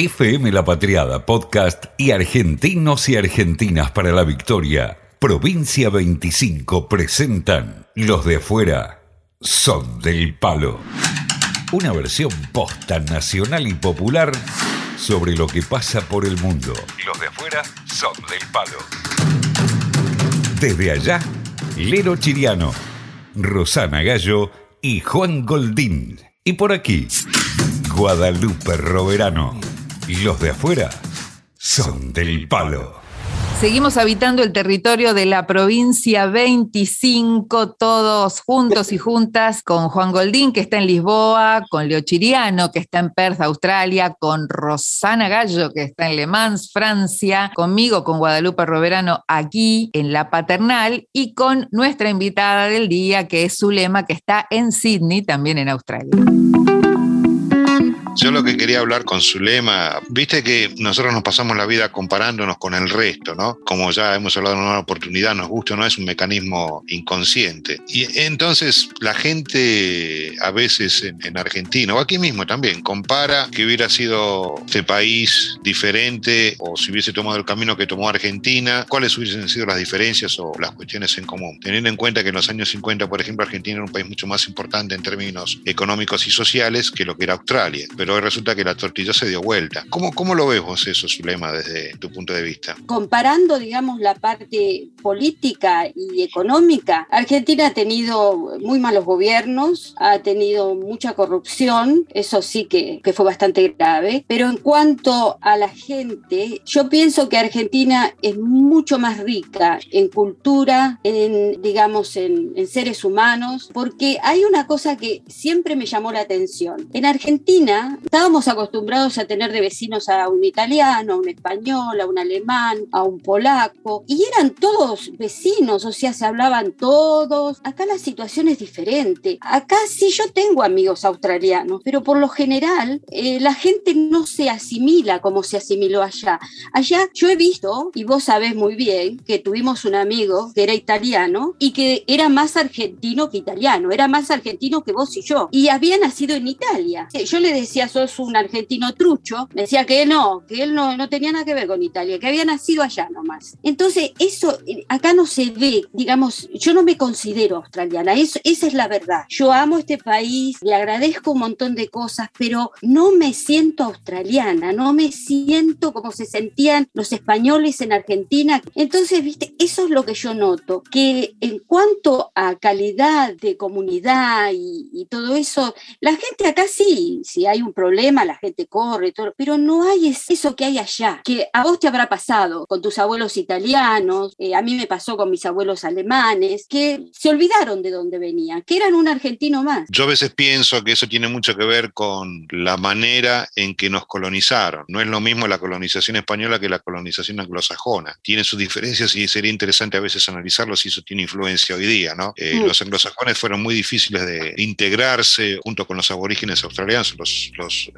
FM La Patriada Podcast y Argentinos y Argentinas para la Victoria, Provincia 25 presentan Los de afuera son del palo. Una versión posta nacional y popular sobre lo que pasa por el mundo. Los de afuera son del palo. Desde allá, Lero Chiriano, Rosana Gallo y Juan Goldín. Y por aquí, Guadalupe Roverano. Los de afuera son del palo. Seguimos habitando el territorio de la provincia 25, todos juntos y juntas, con Juan Goldín, que está en Lisboa, con Leo Chiriano, que está en Perth, Australia, con Rosana Gallo, que está en Le Mans, Francia, conmigo, con Guadalupe Roverano, aquí en La Paternal, y con nuestra invitada del día, que es Zulema, que está en Sydney, también en Australia. Yo lo que quería hablar con Zulema, viste que nosotros nos pasamos la vida comparándonos con el resto, ¿no? Como ya hemos hablado en una oportunidad, nos gusta no, es un mecanismo inconsciente. Y entonces la gente a veces en, Argentina, o aquí mismo también, compara que hubiera sido este país diferente o si hubiese tomado el camino que tomó Argentina, cuáles hubiesen sido las diferencias o las cuestiones en común. Teniendo en cuenta que en los años 50, por ejemplo, Argentina era un país mucho más importante en términos económicos y sociales que lo que era Australia. Pero pero resulta que la tortilla se dio vuelta. ¿Cómo, cómo lo ves vos eso, Zulema, desde tu punto de vista? Comparando, digamos, la parte política y económica, Argentina ha tenido muy malos gobiernos, ha tenido mucha corrupción, eso sí que, que fue bastante grave, pero en cuanto a la gente, yo pienso que Argentina es mucho más rica en cultura, en, digamos, en seres humanos, porque hay una cosa que siempre me llamó la atención. En Argentina, estábamos acostumbrados a tener de vecinos a un italiano, a un español, a un alemán, a un polaco, y eran todos vecinos, o sea, se hablaban todos. Acá la situación es diferente. Acá sí yo tengo amigos australianos, pero por lo general eh, la gente no se asimila como se asimiló allá. Allá yo he visto, y vos sabés muy bien, que tuvimos un amigo que era italiano y que era más argentino que italiano, era más argentino que vos y yo, y había nacido en Italia. Yo le decía, sos un argentino trucho, me decía que no, que él no, no tenía nada que ver con Italia, que había nacido allá nomás. Entonces, eso eh, acá no se ve, digamos, yo no me considero australiana, eso, esa es la verdad. Yo amo este país, le agradezco un montón de cosas, pero no me siento australiana, no me siento como se sentían los españoles en Argentina. Entonces, viste, eso es lo que yo noto, que en cuanto a calidad de comunidad y, y todo eso, la gente acá sí, si hay un problema, la gente corre, todo, pero no hay eso que hay allá, que a vos te habrá pasado con tus abuelos italianos, eh, a mí me pasó con mis abuelos alemanes, que se olvidaron de dónde venían, que eran un argentino más. Yo a veces pienso que eso tiene mucho que ver con la manera en que nos colonizaron. No es lo mismo la colonización española que la colonización anglosajona. Tiene sus diferencias y sería interesante a veces analizarlo si eso tiene influencia hoy día, ¿no? Eh, mm. Los anglosajones fueron muy difíciles de integrarse junto con los aborígenes australianos, los,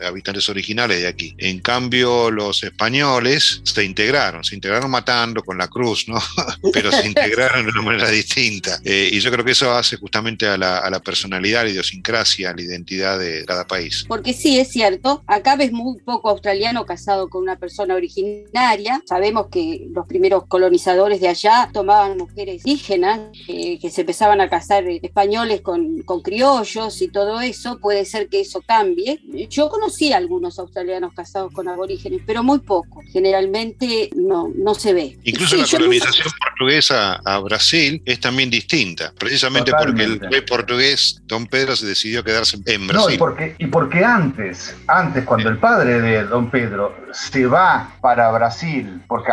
habitantes originales de aquí. En cambio, los españoles se integraron, se integraron matando con la cruz, ¿no? Pero se integraron de una manera distinta. Eh, y yo creo que eso hace justamente a la, a la personalidad, a la idiosincrasia, a la identidad de cada país. Porque sí, es cierto, acá ves muy poco australiano casado con una persona originaria. Sabemos que los primeros colonizadores de allá tomaban mujeres indígenas, eh, que se empezaban a casar españoles con, con criollos y todo eso. Puede ser que eso cambie. Yo conocí a algunos australianos casados con aborígenes, pero muy poco. Generalmente no, no se ve. Incluso la colonización portuguesa a Brasil es también distinta, precisamente porque el rey portugués, don Pedro, se decidió quedarse en Brasil. No, y porque, y porque antes, antes, cuando el padre de don Pedro se va para Brasil, porque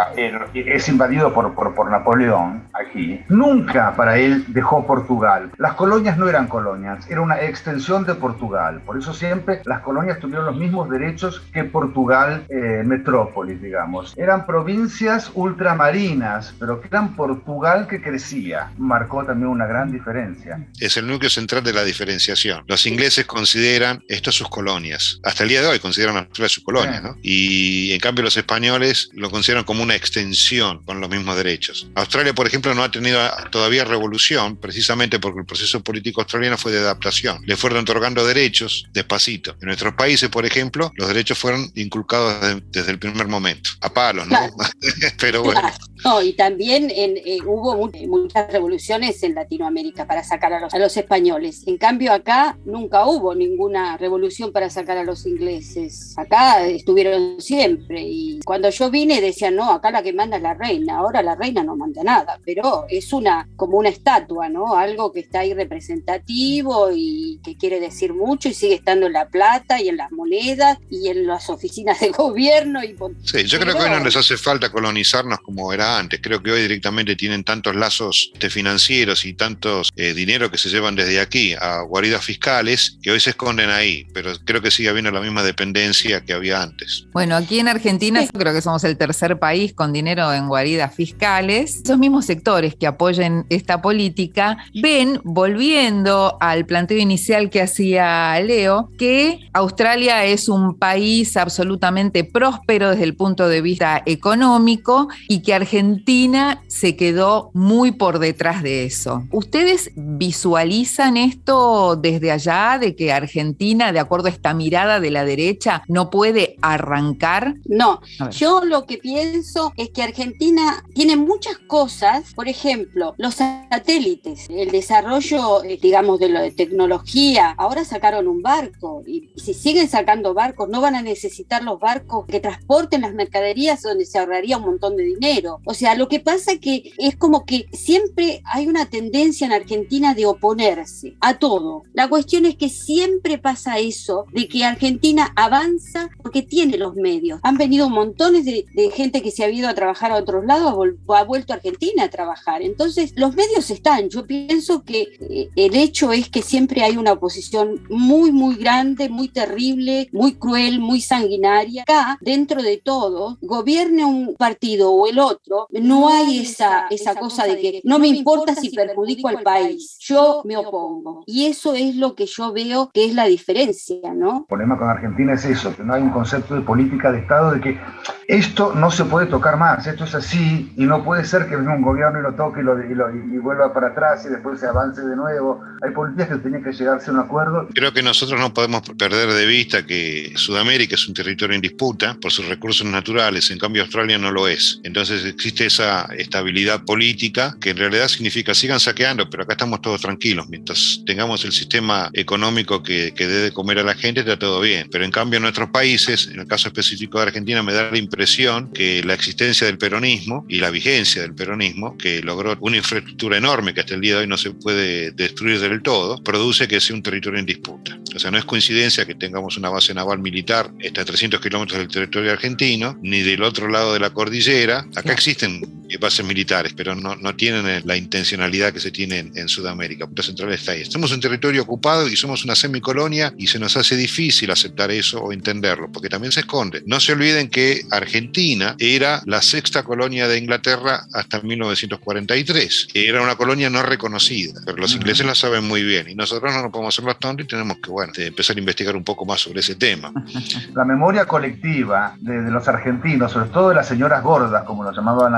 es invadido por, por, por Napoleón aquí, nunca para él dejó Portugal. Las colonias no eran colonias, era una extensión de Portugal. Por eso siempre las colonias tuvieron los mismos derechos que Portugal eh, metrópolis, digamos. Eran provincias ultramarinas, pero que eran Portugal que crecía. Marcó también una gran diferencia. Es el núcleo central de la diferenciación. Los ingleses consideran esto sus colonias. Hasta el día de hoy consideran Australia sus colonias, ¿no? Y en cambio los españoles lo consideran como una extensión con los mismos derechos. Australia, por ejemplo, no ha tenido todavía revolución precisamente porque el proceso político australiano fue de adaptación. Le fueron otorgando derechos despacito. En nuestros países, por ejemplo, los derechos fueron inculcados desde, el primer momento. A palos, ¿no? Pero bueno. No, y también eh, hubo muchas revoluciones en Latinoamérica para sacar a los, a los, españoles. En cambio, acá nunca hubo ninguna revolución para sacar a los ingleses. Acá estuvieron siempre. Y cuando yo vine decían, no, acá la que manda es la reina. Ahora la reina no manda nada, pero es una como una estatua, ¿no? Algo que está ahí representativo y que quiere decir mucho y sigue estando en la plata y en las monedas y en las oficinas de gobierno. Y, sí, yo creo que hoy no les hace falta colonizarnos como era antes. Creo que hoy directamente tienen tantos lazos financieros y tantos eh, dinero que se llevan desde aquí a guaridas fiscales que hoy se esconden ahí, pero creo que sigue habiendo la misma dependencia que había antes. Bueno, aquí en Argentina creo que somos el tercer país con dinero en guaridas fiscales. Esos mismos sectores que apoyen esta política ven, volviendo al planteo inicial que hacía Leo, que Australia es un país absolutamente próspero desde el punto de vista económico y que Argentina Argentina se quedó muy por detrás de eso. ¿Ustedes visualizan esto desde allá, de que Argentina, de acuerdo a esta mirada de la derecha, no puede arrancar? No, yo lo que pienso es que Argentina tiene muchas cosas, por ejemplo, los satélites, el desarrollo, eh, digamos, de la tecnología. Ahora sacaron un barco y si siguen sacando barcos, no van a necesitar los barcos que transporten las mercaderías donde se ahorraría un montón de dinero. O sea, lo que pasa que es como que siempre hay una tendencia en Argentina de oponerse a todo. La cuestión es que siempre pasa eso, de que Argentina avanza porque tiene los medios. Han venido montones de, gente que se ha ido a trabajar a otros lados, ha, vuelto a Argentina a trabajar. Entonces, los medios están. Yo pienso que eh, el hecho es que siempre hay una oposición muy, muy grande, muy terrible, muy cruel, muy sanguinaria. Acá, dentro de todo, gobierne un partido o el otro, no hay esa, esa cosa de que no me importa si perjudico al país, yo me opongo. Y eso es lo que yo veo que es la diferencia, ¿no? El problema con Argentina es eso, que no hay un concepto de política de Estado de que esto no se puede tocar más, esto es así y no puede ser que venga un gobierno y lo toque y, lo, y, vuelva para atrás y después se avance de nuevo. Hay políticas que tienen que llegarse a un acuerdo. Creo que nosotros no podemos perder de vista que Sudamérica es un territorio en disputa por sus recursos naturales, en cambio Australia no lo es. Entonces existe esa estabilidad política que en realidad significa sigan saqueando, pero acá estamos todos tranquilos. Mientras tengamos el sistema económico que, que debe comer a la gente, está todo bien. Pero en cambio en nuestros países, en el caso específico de Argentina, me da la impresión que la existencia del peronismo y la vigencia del peronismo, que logró una infraestructura enorme que hasta el día de hoy no se puede destruir del todo, produce que sea un territorio en disputa. O sea, no es coincidencia que tengamos una base naval militar hasta 300 kilómetros del territorio argentino, ni del otro lado de la cordillera. Acá existen bases militares, pero no, no tienen la intencionalidad que se tiene en, Sudamérica. Punta Central está ahí. Estamos un territorio ocupado y somos una semicolonia y se nos hace difícil aceptar eso o entenderlo, porque también se esconde. No se olviden que Argentina era la sexta colonia de Inglaterra hasta 1943. Era una colonia no reconocida, pero los ingleses la saben muy bien y nosotros no nos podemos hacer los tontos y tenemos que bueno, empezar a investigar un poco más sobre ese tema. La memoria colectiva de, de los argentinos, sobre todo de las señoras gordas, como lo llamaban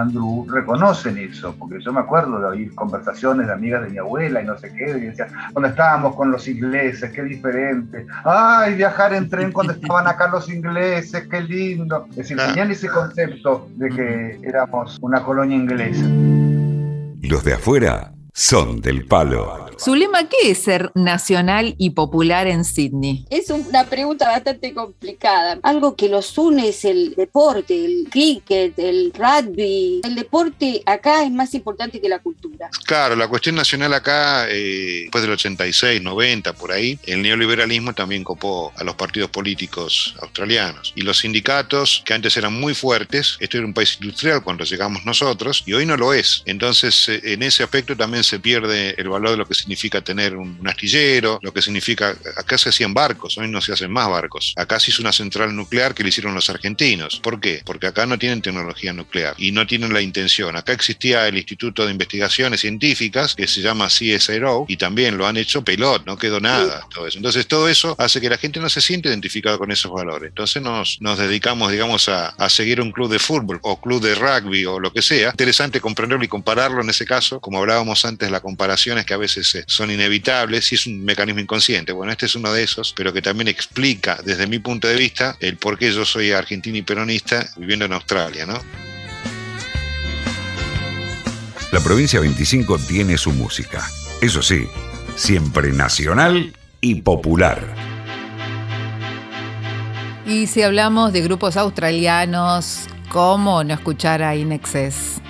Reconocen eso, porque yo me acuerdo de oír conversaciones de amigas de mi abuela y no sé qué, y decían, cuando estábamos con los ingleses, qué diferente. Ay, viajar en tren cuando estaban acá los ingleses, qué lindo. Es decir, tenían ese concepto de que éramos una colonia inglesa. Los de afuera son del palo. Zulema, ¿qué es ser nacional y popular en Sydney? Es una pregunta bastante complicada. Algo que los une es el deporte, el cricket, el rugby. El deporte acá es más importante que la cultura. Claro, la cuestión nacional acá, eh, después del 86, 90, por ahí, el neoliberalismo también copó a los partidos políticos australianos. Y los sindicatos, que antes eran muy fuertes, esto era un país industrial cuando llegamos nosotros, y hoy no lo es. Entonces, eh, en ese aspecto también se pierde el valor de lo que significa tener un, astillero, lo que significa, acá se hacían barcos, hoy no se hacen más barcos. Acá se hizo una central nuclear que le hicieron los argentinos. ¿Por qué? Porque acá no tienen tecnología nuclear y no tienen la intención. Acá existía el Instituto de Investigaciones Científicas que se llama CSIRO y también lo han hecho pelot, no quedó nada. Todo eso. Entonces todo eso hace que la gente no se siente identificada con esos valores. Entonces nos, nos dedicamos, digamos, a, a seguir un club de fútbol o club de rugby o lo que sea. Interesante comprenderlo y compararlo en ese caso, como hablábamos antes, las comparaciones que a veces eh, son inevitables y es un mecanismo inconsciente. Bueno, este es uno de esos, pero que también explica desde mi punto de vista el por qué yo soy argentino y peronista viviendo en Australia, ¿no? La provincia 25 tiene su música. Eso sí, siempre nacional y popular. Y si hablamos de grupos australianos, ¿cómo no escuchar a Inexes?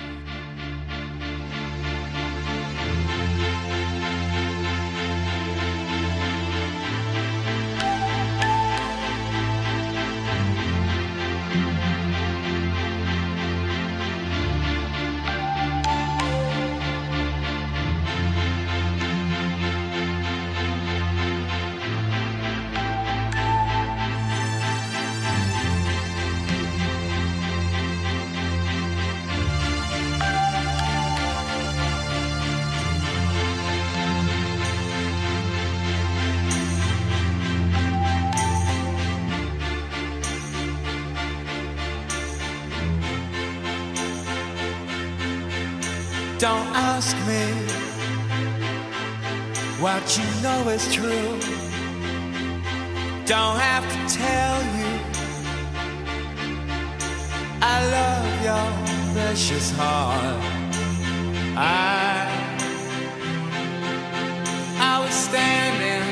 Ask me what you know is true. Don't have to tell you I love your precious heart. I I was standing,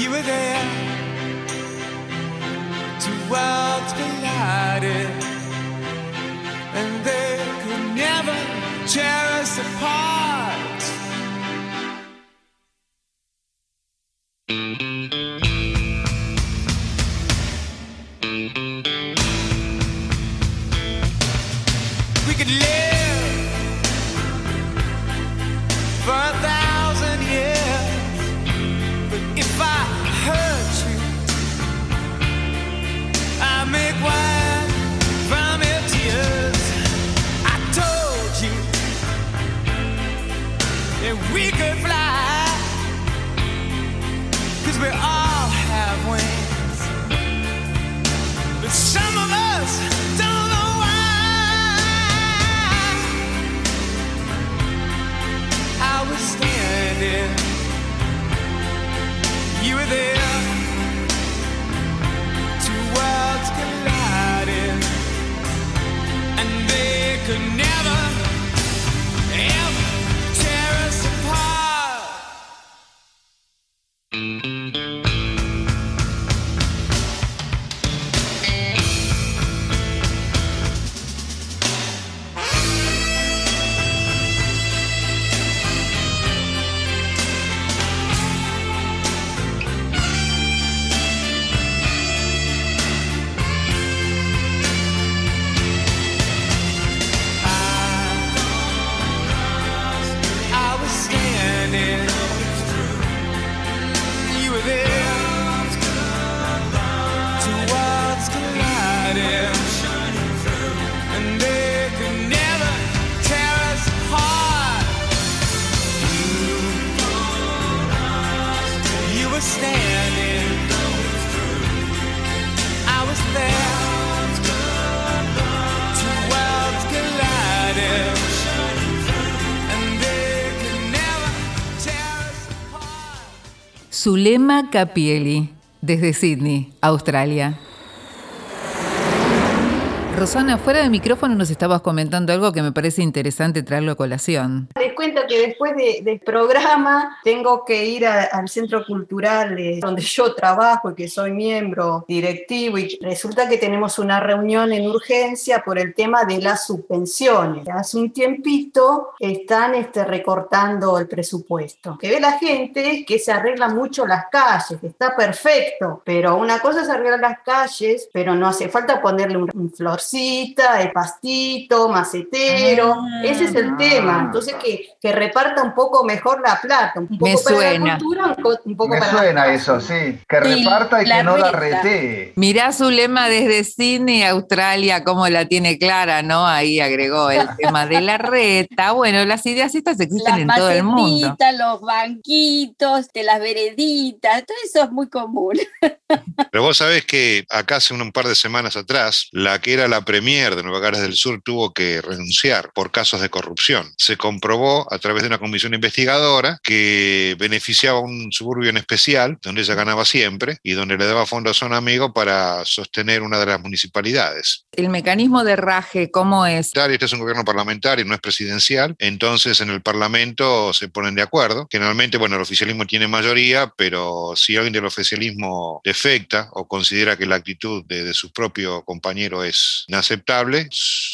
you were there. to worlds Zulema Capieli, desde Sydney, Australia. Rosana, fuera de micrófono nos estabas comentando algo que me parece interesante traerlo a colación. Cuento que después de- del programa tengo que ir a- al centro cultural eh, donde yo trabajo y que soy miembro directivo y resulta que tenemos una reunión en urgencia por el tema de las subvenciones. Hace un tiempito están este, recortando el presupuesto. Que ve la gente es que se arreglan mucho las calles, está perfecto, pero una cosa es arreglar las calles, pero no hace falta ponerle un, un florcita, el pastito, macetero. Ah. Ese es el tema. Entonces que, que reparta un poco mejor la plata, un poco Me para suena. la cultura, un, po- un poco Me para la suena eso, sí. Que Sí, reparta y que no la retee. Mirá su lema desde Sydney, Australia, cómo la tiene clara, ¿no? Ahí agregó el tema de la reta. Bueno, las ideas estas existen Las en todo el mundo. los banquitos, de las vereditas, todo eso es muy común. Pero vos sabés que acá hace un, un par de semanas atrás, la que era la premier de Nueva Gales del Sur tuvo que renunciar por casos de corrupción. Se comprobó a través de una comisión investigadora que beneficiaba a un suburbio en especial, donde ella ganaba siempre y donde le daba fondos a un amigo para sostener una de las municipalidades. El mecanismo de raje, ¿cómo es? Este es un gobierno parlamentario, no es presidencial, entonces en el Parlamento se ponen de acuerdo. Generalmente, bueno, el oficialismo tiene mayoría, pero si alguien del oficialismo defecta o considera que la actitud de, de su propio compañero es inaceptable,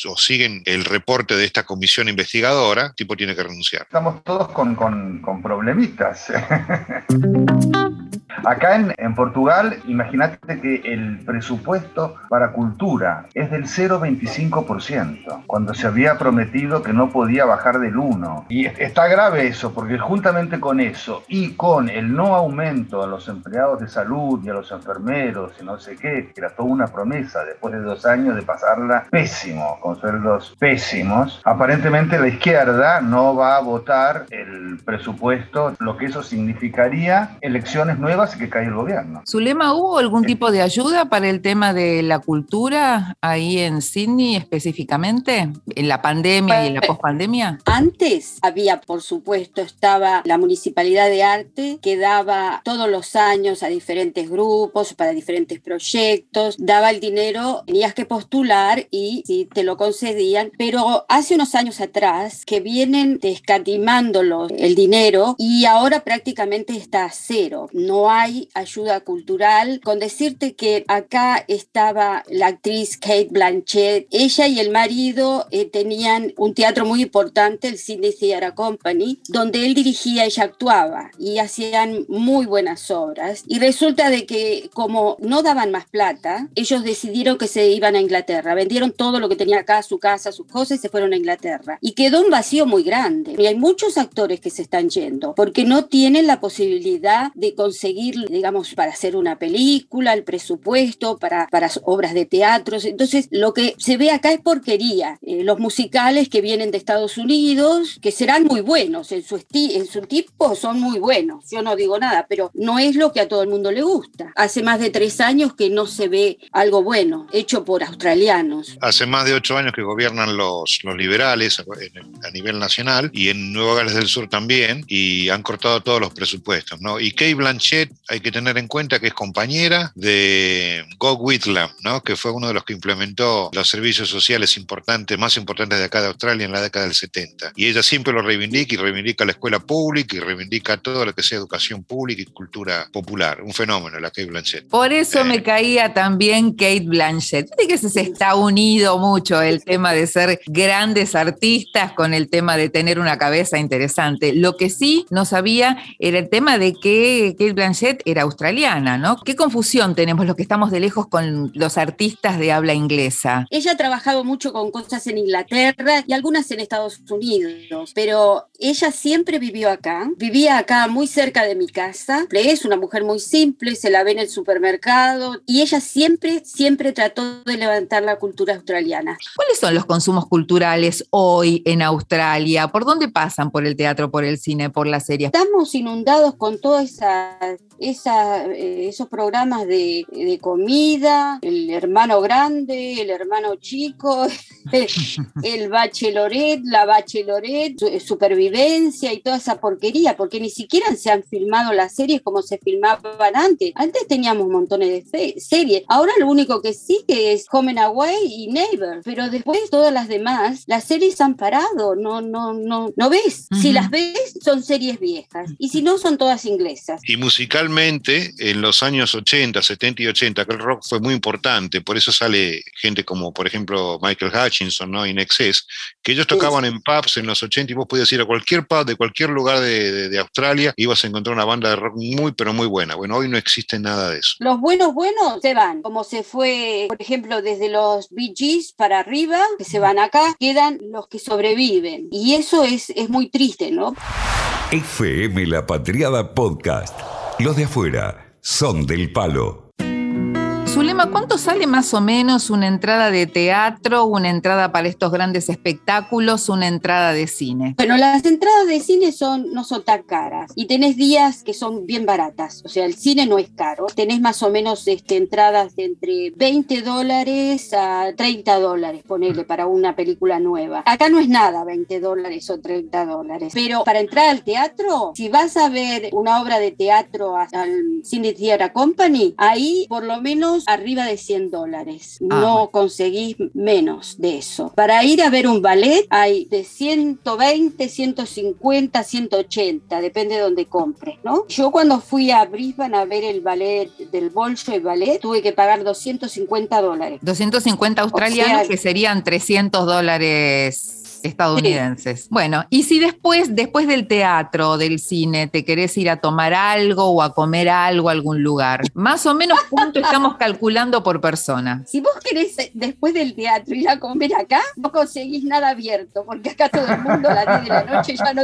o siguen el reporte de esta comisión investigadora, el tipo tiene que renunciar. Estamos todos con, con- con problemitas. Acá en, en Portugal, imagínate que el presupuesto para cultura es del 0,25%, cuando se había prometido que no podía bajar del 1%. Y es- está grave eso, porque juntamente con eso y con el no aumento a los empleados de salud y a los enfermeros y no sé qué, que era toda una promesa después de dos años de pasarla pésimo, con sueldos pésimos, aparentemente la izquierda no va a votar el presupuesto, lo que eso significaría elecciones nuevas y que caiga el gobierno. Zulema, ¿hubo algún tipo de ayuda para el tema de la cultura ahí en Sydney específicamente? ¿En la pandemia y en la pospandemia? Antes había, por supuesto, estaba la Municipalidad de Arte que daba todos los años a diferentes grupos, para diferentes proyectos, daba el dinero, tenías que postular y si te lo concedían, pero hace unos años atrás que vienen descatimando los- el dinero y ahora prácticamente está a cero. No hay ayuda cultural. Con decirte que acá estaba la actriz Kate Blanchett, ella y el marido eh, tenían un teatro muy importante, el Sydney Theatre Company, donde él dirigía, ella actuaba y hacían muy buenas obras. Y resulta de que como no daban más plata, ellos decidieron que se iban a Inglaterra, vendieron todo lo que tenía acá, su casa, sus cosas y se fueron a Inglaterra. Y quedó un vacío muy grande. Y hay muchos actores que se están yendo porque no tienen la posibilidad de conseguir, digamos, para hacer una película, el presupuesto, para, para obras de teatro. Entonces, lo que se ve acá es porquería. Eh, los musicales que vienen de Estados Unidos, que serán muy buenos, en su, en su tipo son muy buenos. Yo no digo nada, pero no es lo que a todo el mundo le gusta. Hace más de tres años que no se ve algo bueno, hecho por australianos. Hace más de ocho años que gobiernan los, los liberales a nivel nacional y en Nueva Gales del Sur también, y han cortado todos los presupuestos. ¿no? Y Kay Blanchett hay que tener en cuenta que es compañera de Gog Whitlam, ¿no? que fue uno de los que implementó los servicios sociales importantes, más importantes de acá de Australia en la década del 70. Y ella siempre lo reivindica y reivindica la escuela pública y reivindica todo lo que sea educación pública y cultura popular. Un fenómeno, la Kay Blanchett. Por eso me caía también Kate Blanchett. Que se, se está unido mucho el tema de ser grandes artistas con el tema de tener una cabeza interesante. Lo que sí no sabía era el tema de que Kate Blanchett era australiana, ¿no? Qué confusión tenemos los que estamos de lejos con los artistas de habla inglesa. Ella ha trabajado mucho con cosas en Inglaterra y algunas en Estados Unidos, pero ella siempre vivió acá, vivía acá muy cerca de mi casa, es una mujer muy simple, se la ve en el supermercado y ella siempre, siempre trató de levantar la cultura australiana. ¿Cuáles son los consumos culturales hoy en Australia? ¿Por dónde pasan? ¿Por el teatro, por el cine, por la serie? Estamos inundados con todas esas veías esa, eh, esos programas de, de comida, el hermano grande, el hermano chico, el bachelorette, la bachelorette, su- supervivencia y toda esa porquería, porque ni siquiera se han filmado las series como se filmaban antes. Antes teníamos montones de series. Ahora lo único que sigue es Home and Away y Neighbor, pero después todas las demás, las series han parado, no, no, no, no ves. Si las ves, son series viejas. Y si no, son todas inglesas. Y musicalmente, en los años 80, 70 y 80, que el rock fue muy importante, por eso sale gente como, por ejemplo, Michael Hutchinson, ¿no? In Excess, que ellos tocaban en pubs en los 80 y vos podías ir a cualquier pub de cualquier lugar de, de- de Australia, ibas a encontrar una banda de rock muy, pero muy buena. Bueno, hoy no existe nada de eso. Los buenos, buenos se van, como se fue, por ejemplo, desde los Bee Gees para arriba, que se van acá, quedan los que sobreviven. Y eso es, es muy triste, ¿no? FM La Patriada Podcast. Los de afuera son del palo. Zulema, ¿cuánto sale más o menos una entrada de teatro, una entrada para estos grandes espectáculos, una entrada de cine? Bueno, las entradas de cine son, no son tan caras y tenés días que son bien baratas. O sea, el cine no es caro. Tenés más o menos este, entradas de entre 20 dólares a 30 dólares, ponele, para una película nueva. Acá no es nada 20 dólares o 30 dólares. Pero para entrar al teatro, si vas a ver una obra de teatro al Cine Theatre Company, ahí por lo menos arriba de 100 dólares. Ah, no bueno. conseguís menos de eso. Para ir a ver un ballet hay de 120, 150, 180, depende de donde compres, ¿no? Yo cuando fui a Brisbane a ver el ballet del Bolshoi Ballet, tuve que pagar 250 dólares. 250 australianos, sea- que serían 300 dólares estadounidenses. Bueno, y si después, después del teatro o del cine, te querés ir a tomar algo o a comer algo a algún lugar, más o menos cuánto estamos calculando por persona. Si vos querés eh, después del teatro ir a comer acá, no conseguís nada abierto, porque acá todo el mundo a las 10 de la noche ya no,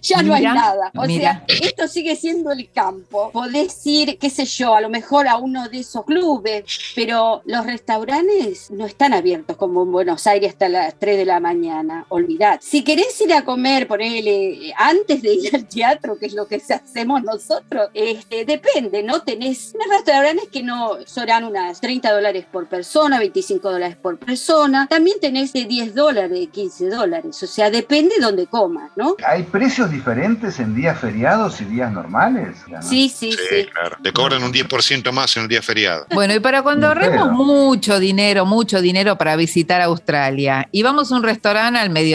ya no hay nada. O mira. sea, esto sigue siendo el campo. Podés ir, qué sé yo, a lo mejor a uno de esos clubes, pero los restaurantes no están abiertos como en Buenos Aires hasta las 3 de la mañana. Olvidad. Si querés ir a comer, ponele, antes de ir al teatro, que es lo que hacemos nosotros, este, depende, ¿no? Tenés restaurantes que no serán unas 30 dólares por persona, 25 dólares por persona. También tenés de 10 dólares, 15 dólares. O sea, depende de dónde comas, ¿no? ¿Hay precios diferentes en días feriados y días normales? Ya, ¿no? Sí, sí, Sí, sí. claro. Te cobran un 10% más en el día feriado. Bueno, y para cuando ahorremos mucho dinero, mucho dinero para visitar Australia y vamos a un restaurante al mediodía,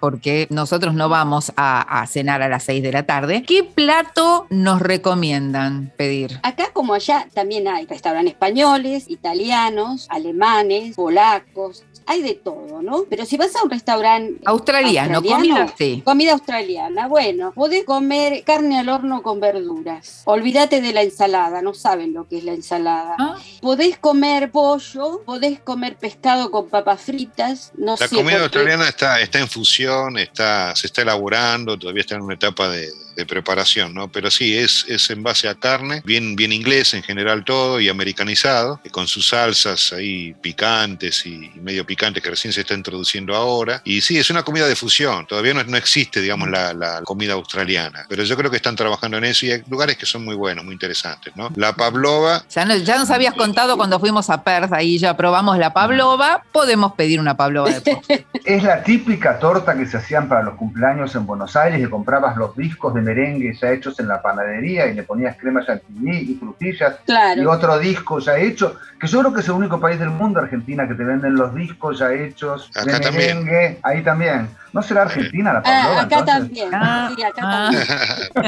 porque nosotros no vamos a, a cenar a las 6 de la tarde, ¿qué plato nos recomiendan pedir? Acá como allá también hay restaurantes españoles, italianos, alemanes, polacos, hay de todo, ¿no? Pero si vas a un restaurante Australiano, comida sí. Comida australiana, bueno, podés comer carne al horno con verduras. Olvídate de la ensalada, no saben lo que es la ensalada. ¿Ah? Podés comer pollo, podés comer pescado con papas fritas, no La sé. comida por qué. australiana está, está en fusión, está, se está elaborando, todavía está en una etapa de, de preparación, ¿no? Pero sí, es, es en base a carne, bien, bien inglés en general todo y americanizado, y con sus salsas ahí picantes y medio picantes que recién se está introduciendo ahora. Y sí, es una comida de fusión, todavía no, no existe, digamos, la, la comida australiana, pero yo creo que están trabajando en eso y hay lugares que son muy buenos, muy interesantes, ¿no? La pavlova, Ya, no- ya nos habías contado cuando fuimos a Perth, ahí ya probamos la pavlova, podemos pedir una pavlova de postre. Es la típica torta que se hacían para los cumpleaños en Buenos Aires, que comprabas los discos de merengue ya hechos en la panadería y le ponías crema chantilly y frutillas y otro disco ya hecho, que yo creo que es el único país del mundo, Argentina, que te venden los discos ya hechos de Acá también. merengue, ahí también. ¿No será Argentina la Ah, pavlova? acá entonces? también. Ah, Sí, acá ah.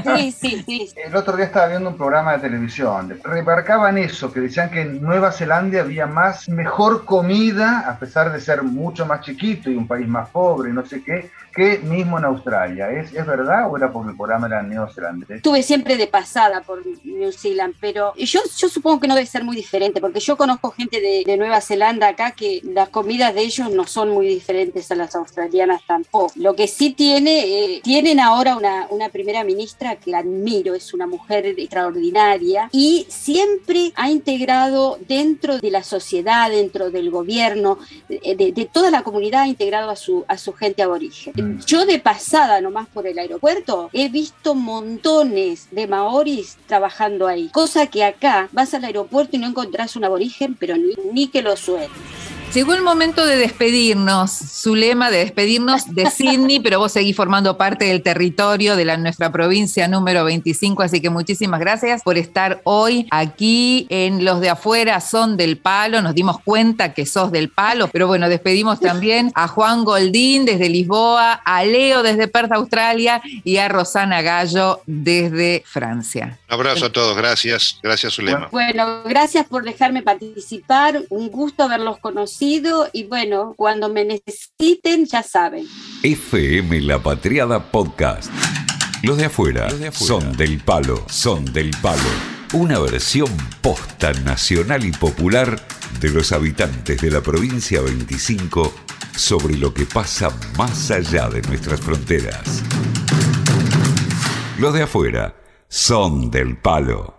también. Sí, sí, sí. El otro día estaba viendo un programa de televisión, remarcaban eso, que decían que en Nueva Zelanda había más, mejor comida, a pesar de ser mucho más chiquito y un país más pobre y no sé qué, que mismo en Australia. ¿Es, es verdad o era porque el programa era neozelandés? Estuve siempre de pasada por New Zealand, pero yo, yo supongo que no debe ser muy diferente, porque yo conozco gente de, de Nueva Zelanda acá que las comidas de ellos no son muy diferentes a las australianas tampoco. Lo que sí tiene, eh, tienen ahora una, una primera ministra que admiro, es una mujer extraordinaria y siempre ha integrado dentro de la sociedad, dentro del gobierno, de- de toda la comunidad, ha integrado a su, a su gente aborigen. Yo de pasada nomás por el aeropuerto he visto montones de maoris trabajando ahí, cosa que acá vas al aeropuerto y no encontrás un aborigen, pero ni, ni que lo suene. Llegó el momento de despedirnos, su lema de despedirnos de Sydney, pero vos seguís formando parte del territorio de la, nuestra provincia número 25, así que muchísimas gracias por estar hoy aquí en Los de Afuera Son del Palo. Nos dimos cuenta que sos del Palo, pero bueno, despedimos también a Juan Goldín desde Lisboa, a Leo desde Perth, Australia y a Rosana Gallo desde Francia. Un abrazo a todos, gracias, gracias Zulema. Bueno, gracias por dejarme participar, un gusto haberlos y bueno, cuando me necesiten ya saben. FM La Patriada Podcast. Los de afuera, Los de afuera. son del palo, son del palo. Una versión posta nacional y popular de los habitantes de la provincia 25 sobre lo que pasa más allá de nuestras fronteras. Los de afuera son del palo.